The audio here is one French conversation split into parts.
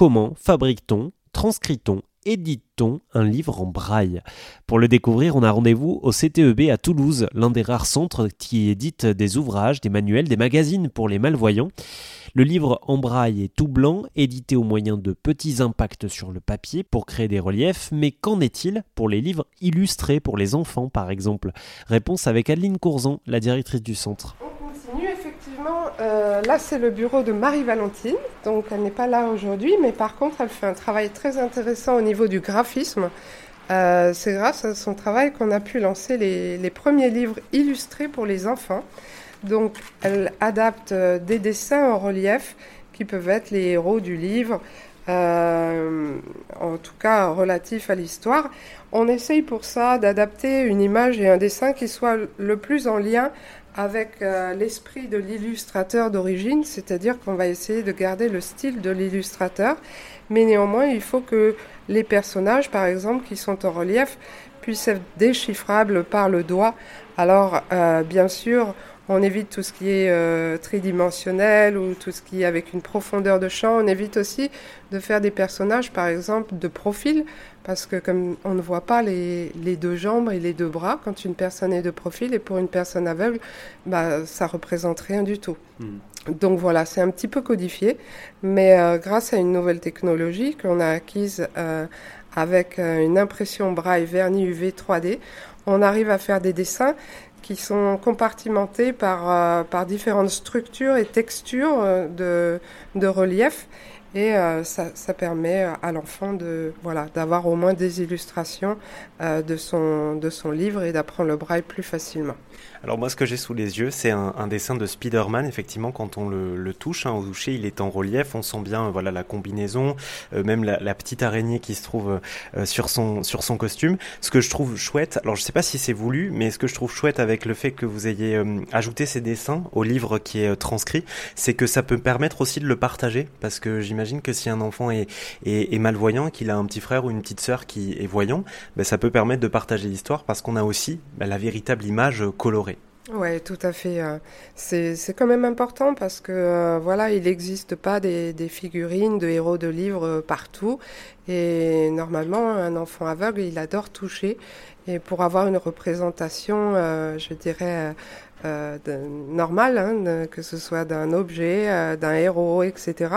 Comment fabrique-t-on, transcrit-on édite-t-on un livre en braille? Pour le découvrir, on a rendez-vous au CTEB à Toulouse, l'un des rares centres qui édite des ouvrages, des manuels, des magazines pour les malvoyants. Le livre en braille est tout blanc, édité au moyen de petits impacts sur le papier pour créer des reliefs, mais qu'en est-il pour les livres illustrés pour les enfants par exemple? Réponse avec Adeline Courzan, la directrice du centre. Euh, là, c'est le bureau de Marie-Valentine. Donc, elle n'est pas là aujourd'hui, mais par contre, elle fait un travail très intéressant au niveau du graphisme. Euh, c'est grâce à son travail qu'on a pu lancer les, premiers livres illustrés pour les enfants. Donc, elle adapte euh, des dessins en relief qui peuvent être les héros du livre, en tout cas relatifs à l'histoire. On essaye pour ça d'adapter une image et un dessin qui soit le plus en lien avec euh, l'esprit de l'illustrateur d'origine, c'est-à-dire qu'on va essayer de garder le style de l'illustrateur, mais néanmoins il faut que les personnages, par exemple, qui sont en relief, puissent être déchiffrables par le doigt. Alors, euh, bien sûr, on évite tout ce qui est euh, tridimensionnel ou tout ce qui est avec une profondeur de champ. On évite aussi de faire des personnages, par exemple, de profil, parce que comme on ne voit pas les, deux jambes et les deux bras quand une personne est de profil, et pour une personne aveugle, bah, ça représente rien du tout. Hmm. Donc voilà, c'est un petit peu codifié, mais euh, grâce à une nouvelle technologie qu'on a acquise euh, avec une impression braille vernis UV 3D, on arrive à faire des dessins qui sont compartimentés par, euh, par différentes structures et textures euh, de, de relief. Et euh, ça, permet à l'enfant de voilà d'avoir au moins des illustrations de son de son livre et d'apprendre le braille plus facilement. Alors moi, ce que j'ai sous les yeux, c'est un, dessin de Spider-Man. Effectivement, quand on le, touche hein, au toucher, il est en relief. On sent bien, voilà, la combinaison, euh, même la, petite araignée qui se trouve euh, sur son sur son costume. Ce que je trouve chouette, alors je sais pas si c'est voulu, mais ce que je trouve chouette avec le fait que vous ayez euh, ajouté ces dessins au livre qui est transcrit, c'est que ça peut permettre aussi de le partager, parce que j'imagine que si un enfant est, est, malvoyant, qu'il a un petit frère ou une petite sœur qui est voyant, ben, ça peut permettre de partager l'histoire, parce qu'on a aussi ben, la véritable image colorée oui, tout à fait. Euh, c'est quand même important parce que euh, voilà, il n'existe pas des, figurines de héros de livres euh, partout. Et normalement, un enfant aveugle, il adore toucher. Et pour avoir une représentation, je dirais, normale, hein, que ce soit d'un objet, d'un héros, etc.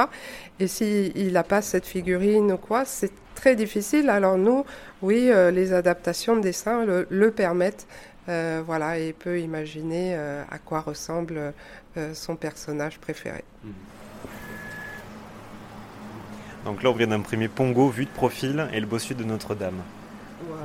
Et s'il n'a pas cette figurine ou quoi, c'est très difficile. Alors nous, oui, les adaptations de dessin le permettent. Euh, voilà, et peut imaginer euh, à quoi ressemble euh, son personnage préféré. Mhm. Donc là, on vient d'imprimer Pongo, vue de profil et le bossu de Notre-Dame.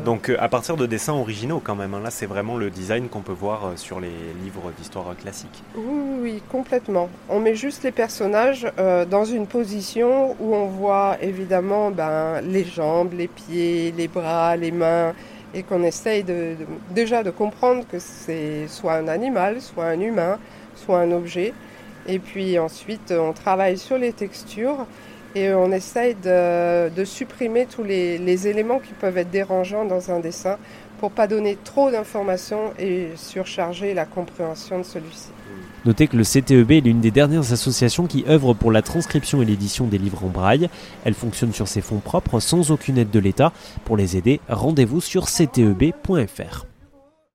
Donc à partir de dessins originaux quand même, hein. là c'est vraiment le design qu'on peut voir sur les livres d'histoire classique. Oui, oui, complètement. On met juste les personnages dans une position où on voit évidemment ben, les jambes, les pieds, les bras, les mains, et qu'on essaye déjà de comprendre que c'est soit un animal, soit un humain, soit un objet. Et puis ensuite, on travaille sur les textures et on essaye de, supprimer tous les, éléments qui peuvent être dérangeants dans un dessin pour pas donner trop d'informations et surcharger la compréhension de celui-ci. Notez que le CTEB est l'une des dernières associations qui œuvre pour la transcription et l'édition des livres en braille. Elle fonctionne sur ses fonds propres sans aucune aide de l'État. Pour les aider, rendez-vous sur cteb.fr.